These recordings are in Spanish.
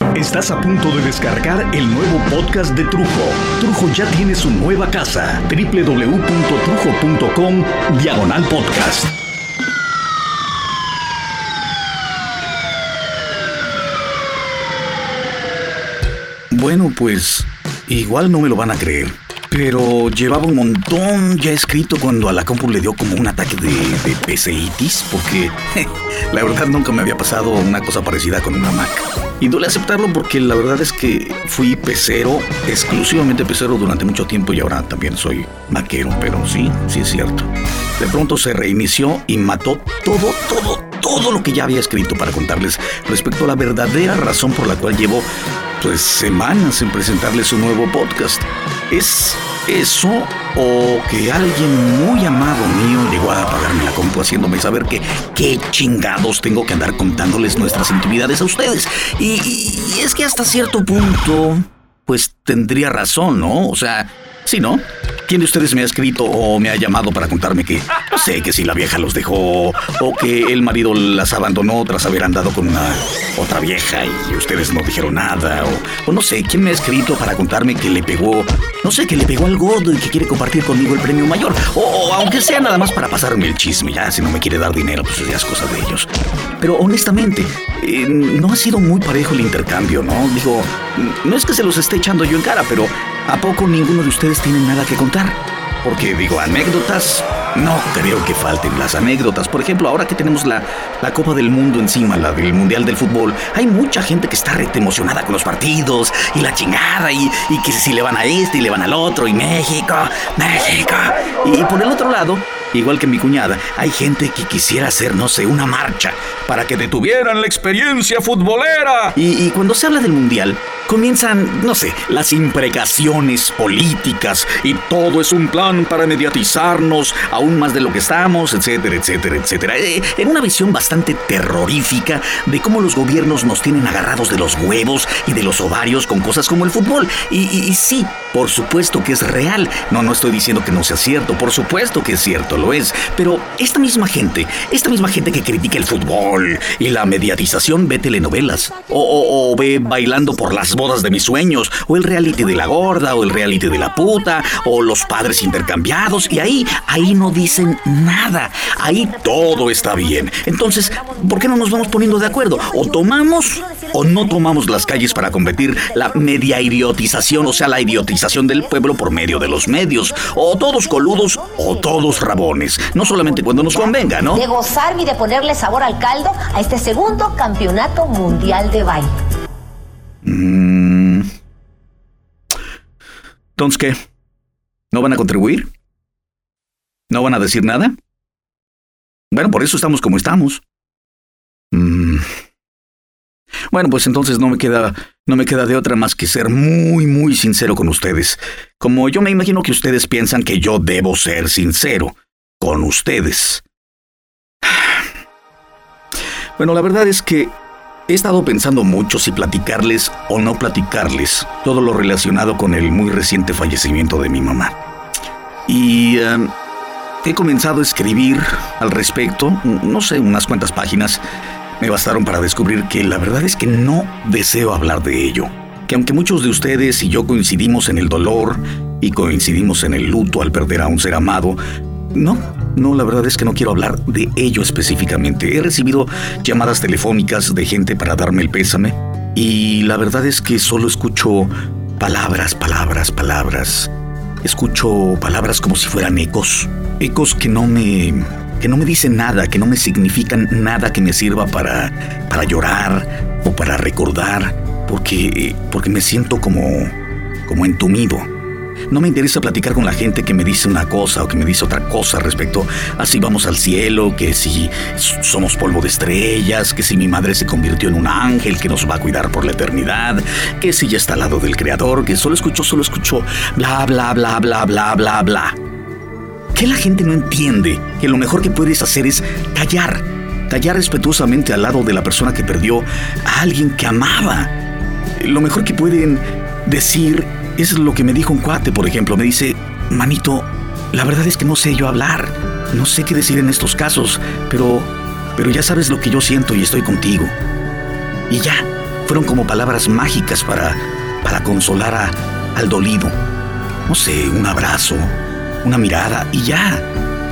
Estás a punto de descargar el nuevo podcast de Trujo. Trujo ya tiene su nueva casa, www.trujo.com, diagonal podcast. Bueno, pues igual no me lo van a creer. Pero llevaba un montón ya escrito cuando a la compu le dio como un ataque de, de PCitis, porque la verdad nunca me había pasado una cosa parecida con una Mac. Y duele aceptarlo porque la verdad es que fui pecero, exclusivamente pecero durante mucho tiempo y ahora también soy maquero, pero sí, sí es cierto. De pronto se reinició y mató todo, todo, todo lo que ya había escrito para contarles respecto a la verdadera razón por la cual llevo pues semanas en presentarles un nuevo podcast. ¿Es eso o que alguien muy amado mío llegó a apagarme la compu haciéndome saber que qué chingados tengo que andar contándoles nuestras intimidades a ustedes? Y, es que hasta cierto punto, pues tendría razón, ¿no? O sea, sí, ¿no? ¿Quién de ustedes me ha escrito o me ha llamado para contarme que, no sé, que si la vieja los dejó o que el marido las abandonó tras haber andado con una otra vieja y ustedes no dijeron nada? O, o no sé, ¿quién me ha escrito para contarme que le pegó, no sé, que le pegó al gordo y que quiere compartir conmigo el premio mayor? O, o aunque sea nada más para pasarme el chisme, ya, si no me quiere dar dinero, pues ya es cosa de ellos. Pero honestamente, eh, no ha sido muy parejo el intercambio, ¿no? Digo, no es que se los esté echando yo en cara, pero ¿a poco ninguno de ustedes tiene nada que contar? Porque digo, anécdotas, no creo que falten las anécdotas. Por ejemplo, ahora que tenemos la, la Copa del Mundo encima, la del Mundial del Fútbol, hay mucha gente que está emocionada con los partidos y la chingada y, y que si le van a este y le van al otro y México, México. Y por el otro lado, igual que mi cuñada, hay gente que quisiera hacer, no sé, una marcha para que detuvieran la experiencia futbolera. Y cuando se habla del Mundial, comienzan, no sé, las imprecaciones políticas y todo es un plan para mediatizarnos aún más de lo que estamos, etcétera, etcétera, etcétera. Eh, en una visión bastante terrorífica de cómo los gobiernos nos tienen agarrados de los huevos y de los ovarios con cosas como el fútbol. Y, sí, por supuesto que es real. No, no estoy diciendo que no sea cierto, por supuesto que es cierto, lo es. Pero esta misma gente, esta misma gente que critica el fútbol y la mediatización ve telenovelas o ve bailando por las bodas de mis sueños o el reality de la gorda o el reality de la puta o los padres intercambiados y ahí, ahí no dicen nada. Ahí todo está bien. Entonces, ¿por qué no nos vamos poniendo de acuerdo? O tomamos o no tomamos las calles para combatir la media idiotización, o sea, la idiotización del pueblo por medio de los medios. O todos coludos o todos rabones. No solamente cuando nos convenga, ¿no? de gozarme y de ponerle sabor al caldo a este segundo campeonato mundial de baile. Mm. Entonces, ¿qué? ¿No van a contribuir? ¿No van a decir nada? Bueno, por eso estamos como estamos. Mm. Bueno, pues entonces no me queda no me queda de otra más que ser muy muy sincero con ustedes. Como yo me imagino que ustedes piensan que yo debo ser sincero con ustedes. Bueno, la verdad es que He estado pensando mucho si platicarles o no platicarles todo lo relacionado con el muy reciente fallecimiento de mi mamá. Y em, he comenzado a escribir al respecto, no sé, unas cuantas páginas. Me bastaron para descubrir que la verdad es que no deseo hablar de ello. Que aunque muchos de ustedes y yo coincidimos en el dolor y coincidimos en el luto al perder a un ser amado, no, no, la verdad es que no quiero hablar de ello específicamente. He recibido llamadas telefónicas de gente para darme el pésame y la verdad es que solo escucho palabras, palabras, palabras. Escucho palabras como si fueran ecos, ecos que no me que no me dicen nada, que no me significan nada que me sirva para para llorar o para recordar, porque porque me siento como como entumido. No me interesa platicar con la gente que me dice una cosa o que me dice otra cosa respecto a si vamos al cielo, que si somos polvo de estrellas, que si mi madre se convirtió en un ángel que nos va a cuidar por la eternidad, que si ya está al lado del creador, que solo escucho, solo escucho bla, bla, bla, bla, bla, bla, bla. Que la gente no entiende que lo mejor que puedes hacer es callar, callar respetuosamente al lado de la persona que perdió a alguien que amaba. Lo mejor que pueden decir es lo que me dijo un cuate, por ejemplo. Me dice, manito, la verdad es que no sé yo hablar. No sé qué decir en estos casos, pero, pero ya sabes lo que yo siento y estoy contigo. Y ya, fueron como palabras mágicas para, para consolar a, al dolido. No sé, un abrazo, una mirada y ya.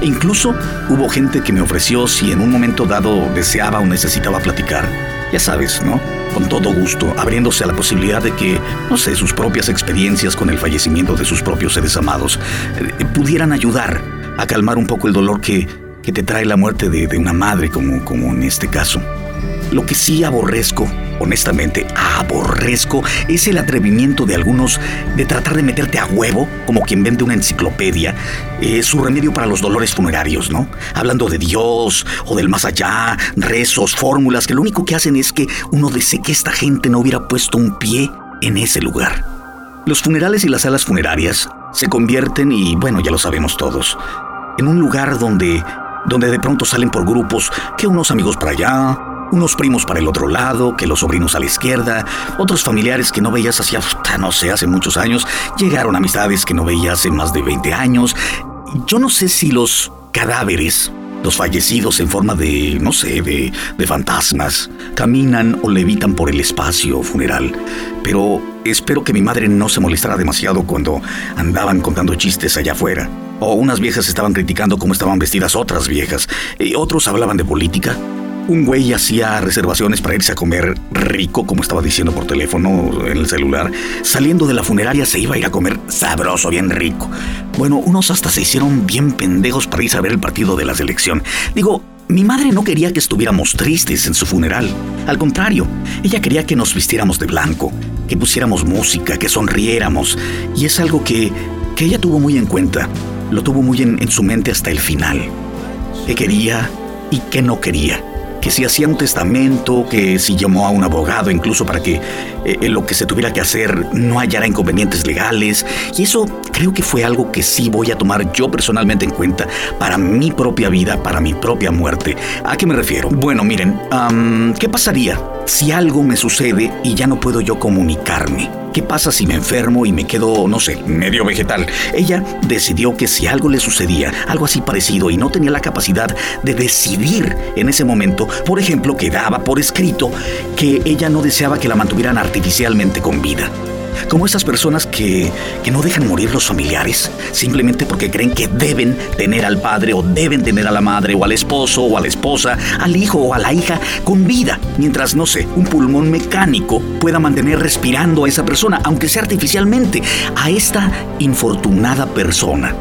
Incluso hubo gente que me ofreció si en un momento dado deseaba o necesitaba platicar. Ya sabes, ¿no? Con todo gusto, abriéndose a la posibilidad de que, no sé, sus propias experiencias con el fallecimiento de sus propios seres amados eh, pudieran ayudar a calmar un poco el dolor que, que te trae la muerte de, de una madre, como, como en este caso. Lo que sí aborrezco, honestamente, aborrezco, es el atrevimiento de algunos de tratar de meterte a huevo, como quien vende una enciclopedia, eh, su remedio para los dolores funerarios, ¿no? Hablando de Dios o del más allá, rezos, fórmulas, que lo único que hacen es que uno desee que esta gente no hubiera puesto un pie en ese lugar. Los funerales y las salas funerarias se convierten, y bueno, ya lo sabemos todos, en un lugar donde, donde de pronto salen por grupos que unos amigos para allá, unos primos para el otro lado, que los sobrinos a la izquierda, otros familiares que no veías hacía, no sé, hace muchos años, llegaron amistades que no veías hace más de 20 años. Yo no sé si los cadáveres, los fallecidos en forma de, no sé, de, de fantasmas, caminan o levitan por el espacio funeral, pero espero que mi madre no se molestara demasiado cuando andaban contando chistes allá afuera. O unas viejas estaban criticando cómo estaban vestidas otras viejas, y otros hablaban de política, un güey hacía reservaciones para irse a comer rico, como estaba diciendo por teléfono en el celular. Saliendo de la funeraria se iba a ir a comer sabroso, bien rico. Bueno, unos hasta se hicieron bien pendejos para irse a ver el partido de la selección. Digo, mi madre no quería que estuviéramos tristes en su funeral. Al contrario, ella quería que nos vistiéramos de blanco, que pusiéramos música, que sonriéramos. Y es algo que, que ella tuvo muy en cuenta. Lo tuvo muy en, en su mente hasta el final. Que quería y que no quería que si hacía un testamento, que si llamó a un abogado incluso para que eh, lo que se tuviera que hacer no hallara inconvenientes legales. Y eso creo que fue algo que sí voy a tomar yo personalmente en cuenta para mi propia vida, para mi propia muerte. ¿A qué me refiero? Bueno, miren, ¿qué pasaría si algo me sucede y ya no puedo yo comunicarme? ¿Qué pasa si me enfermo y me quedo, no sé, medio vegetal? Ella decidió que si algo le sucedía, algo así parecido, y no tenía la capacidad de decidir en ese momento, por ejemplo, quedaba por escrito que ella no deseaba que la mantuvieran artificialmente con vida como esas personas que, que, no dejan morir los familiares simplemente porque creen que deben tener al padre o deben tener a la madre o al esposo o a la esposa, al hijo o a la hija con vida, mientras, no sé, un pulmón mecánico pueda mantener respirando a esa persona, aunque sea artificialmente, a esta infortunada persona.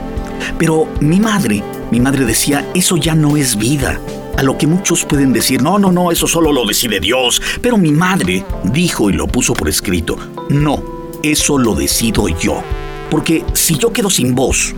Pero mi madre, mi madre decía, eso ya no es vida. A lo que muchos pueden decir, no, no, no, eso solo lo decide Dios. Pero mi madre dijo y lo puso por escrito, no, eso lo decido yo. Porque si yo quedo sin voz,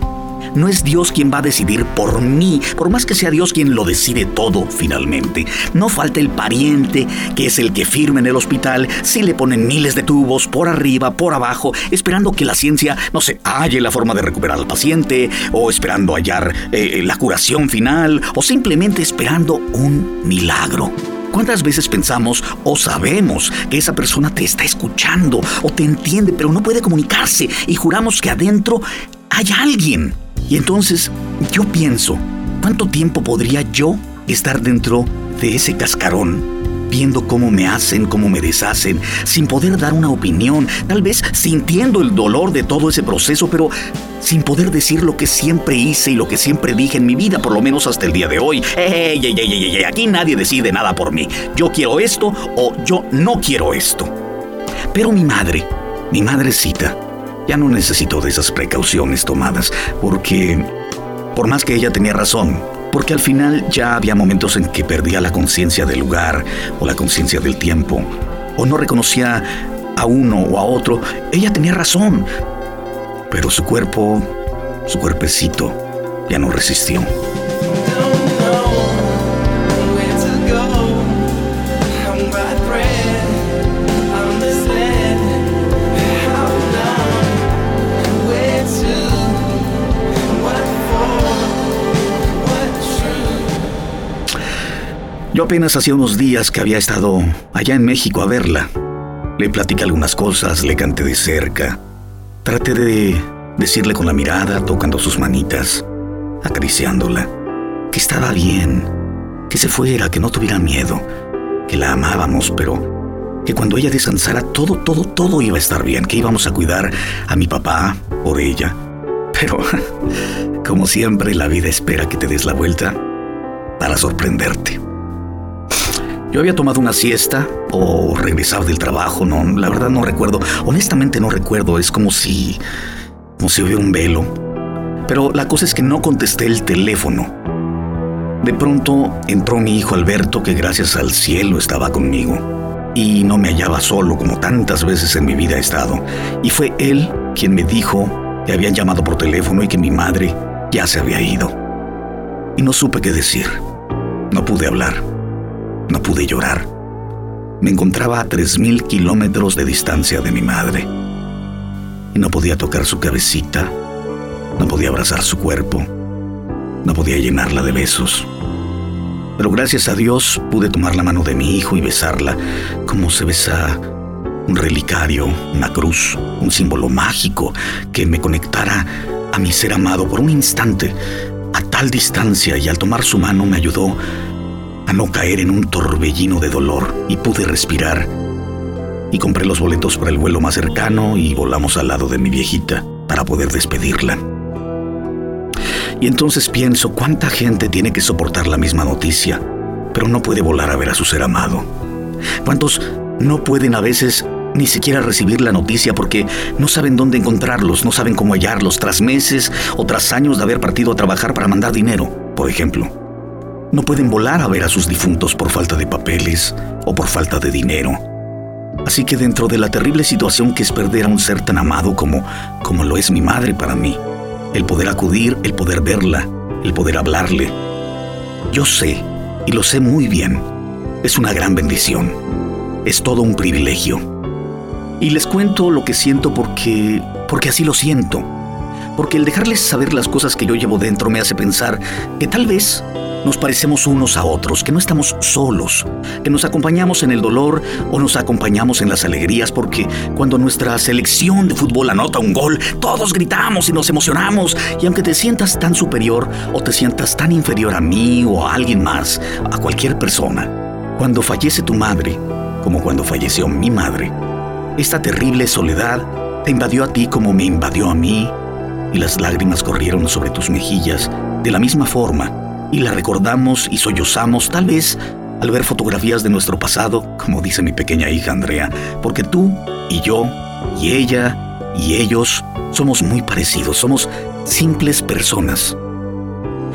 no es Dios quien va a decidir por mí, por más que sea Dios quien lo decide todo finalmente. No falta el pariente, que es el que firma en el hospital, si le ponen miles de tubos por arriba, por abajo, esperando que la ciencia, no se halle la forma de recuperar al paciente, o esperando hallar eh, la curación final, o simplemente esperando un milagro. ¿Cuántas veces pensamos o sabemos que esa persona te está escuchando o te entiende, pero no puede comunicarse y juramos que adentro hay alguien? Y entonces yo pienso, ¿cuánto tiempo podría yo estar dentro de ese cascarón? Viendo cómo me hacen, cómo me deshacen, sin poder dar una opinión, tal vez sintiendo el dolor de todo ese proceso, pero sin poder decir lo que siempre hice y lo que siempre dije en mi vida, por lo menos hasta el día de hoy. ¡Ey, ey, ey, ey! Aquí nadie decide nada por mí. Yo quiero esto o yo no quiero esto. Pero mi madre, mi madrecita, ya no necesito de esas precauciones tomadas, porque, por más que ella tenía razón, porque al final ya había momentos en que perdía la conciencia del lugar o la conciencia del tiempo, o no reconocía a uno o a otro, ella tenía razón, pero su cuerpo, su cuerpecito, ya no resistió. Yo apenas hacía unos días que había estado allá en México a verla. Le platicé algunas cosas, le canté de cerca. Traté de decirle con la mirada, tocando sus manitas, acariciándola, que estaba bien, que se fuera, que no tuviera miedo, que la amábamos, pero que cuando ella descansara todo, todo, todo iba a estar bien, que íbamos a cuidar a mi papá por ella. Pero, como siempre, la vida espera que te des la vuelta para sorprenderte. Yo había tomado una siesta o regresaba del trabajo, no, la verdad no recuerdo, honestamente no recuerdo, es como si, como si hubiera un velo. Pero la cosa es que no contesté el teléfono. De pronto entró mi hijo Alberto, que gracias al cielo estaba conmigo, y no me hallaba solo como tantas veces en mi vida he estado. Y fue él quien me dijo que habían llamado por teléfono y que mi madre ya se había ido. Y no supe qué decir. No pude hablar. No pude llorar. Me encontraba a 3.000 kilómetros de distancia de mi madre. Y no podía tocar su cabecita. No podía abrazar su cuerpo. No podía llenarla de besos. Pero gracias a Dios pude tomar la mano de mi hijo y besarla como se besa un relicario, una cruz, un símbolo mágico que me conectara a mi ser amado por un instante. A tal distancia y al tomar su mano me ayudó a no caer en un torbellino de dolor y pude respirar. Y compré los boletos para el vuelo más cercano y volamos al lado de mi viejita para poder despedirla. Y entonces pienso cuánta gente tiene que soportar la misma noticia, pero no puede volar a ver a su ser amado. ¿Cuántos no pueden a veces ni siquiera recibir la noticia porque no saben dónde encontrarlos, no saben cómo hallarlos tras meses o tras años de haber partido a trabajar para mandar dinero, por ejemplo? No pueden volar a ver a sus difuntos por falta de papeles o por falta de dinero. Así que dentro de la terrible situación que es perder a un ser tan amado como, como lo es mi madre para mí, el poder acudir, el poder verla, el poder hablarle, yo sé, y lo sé muy bien, es una gran bendición, es todo un privilegio. Y les cuento lo que siento porque, porque así lo siento, porque el dejarles saber las cosas que yo llevo dentro me hace pensar que tal vez nos parecemos unos a otros, que no estamos solos, que nos acompañamos en el dolor o nos acompañamos en las alegrías, porque cuando nuestra selección de fútbol anota un gol, todos gritamos y nos emocionamos, y aunque te sientas tan superior o te sientas tan inferior a mí o a alguien más, a cualquier persona, cuando fallece tu madre, como cuando falleció mi madre, esta terrible soledad te invadió a ti como me invadió a mí, y las lágrimas corrieron sobre tus mejillas de la misma forma y la recordamos y sollozamos tal vez al ver fotografías de nuestro pasado, como dice mi pequeña hija Andrea, porque tú y yo y ella y ellos somos muy parecidos, somos simples personas.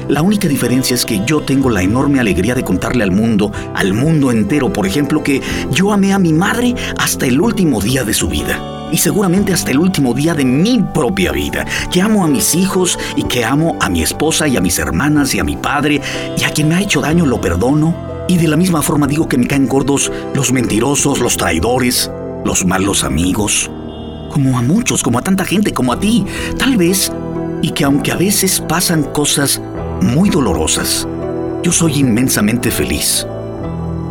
La única diferencia es que yo tengo la enorme alegría de contarle al mundo, al mundo entero, por ejemplo, que yo amé a mi madre hasta el último día de su vida y seguramente hasta el último día de mi propia vida, que amo a mis hijos y que amo a mi esposa y a mis hermanas y a mi padre y a quien me ha hecho daño lo perdono. Y de la misma forma digo que me caen gordos los mentirosos, los traidores, los malos amigos, como a muchos, como a tanta gente, como a ti, tal vez, y que aunque a veces pasan cosas muy dolorosas, yo soy inmensamente feliz.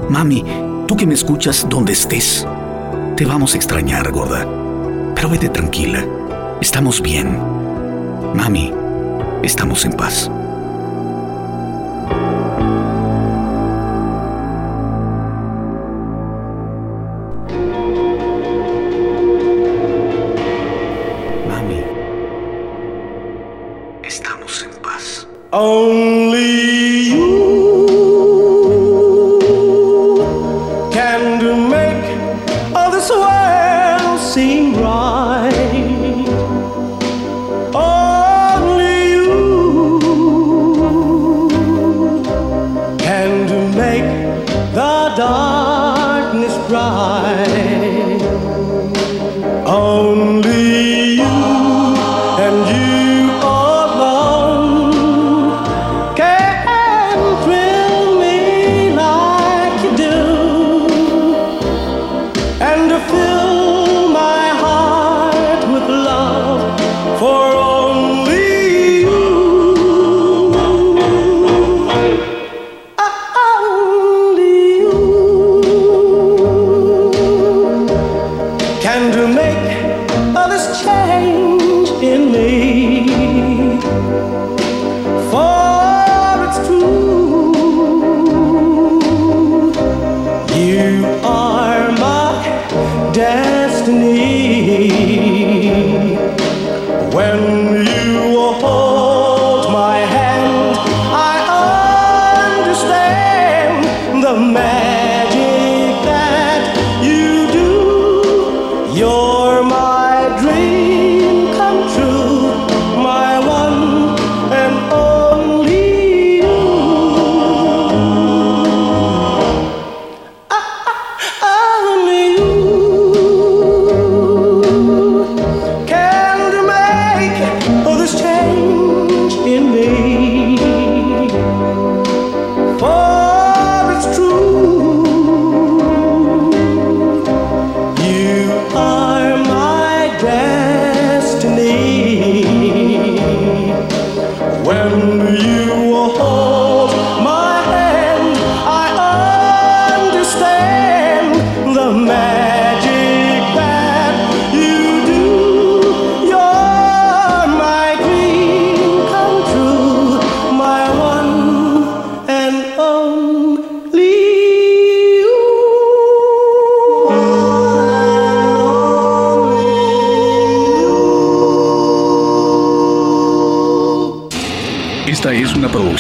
Mami, tú que me escuchas donde estés, te vamos a extrañar, gorda. Pero vete tranquila. Estamos bien. Mami, estamos en paz. Mami, estamos en paz. Only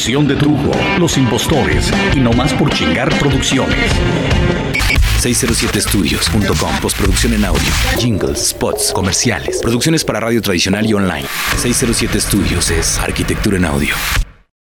de Trujo, Los Impostores y No Más por Chingar Producciones. 607studios.com Postproducción en audio, jingles, spots, comerciales, producciones para radio tradicional y online. 607 Studios es arquitectura en audio.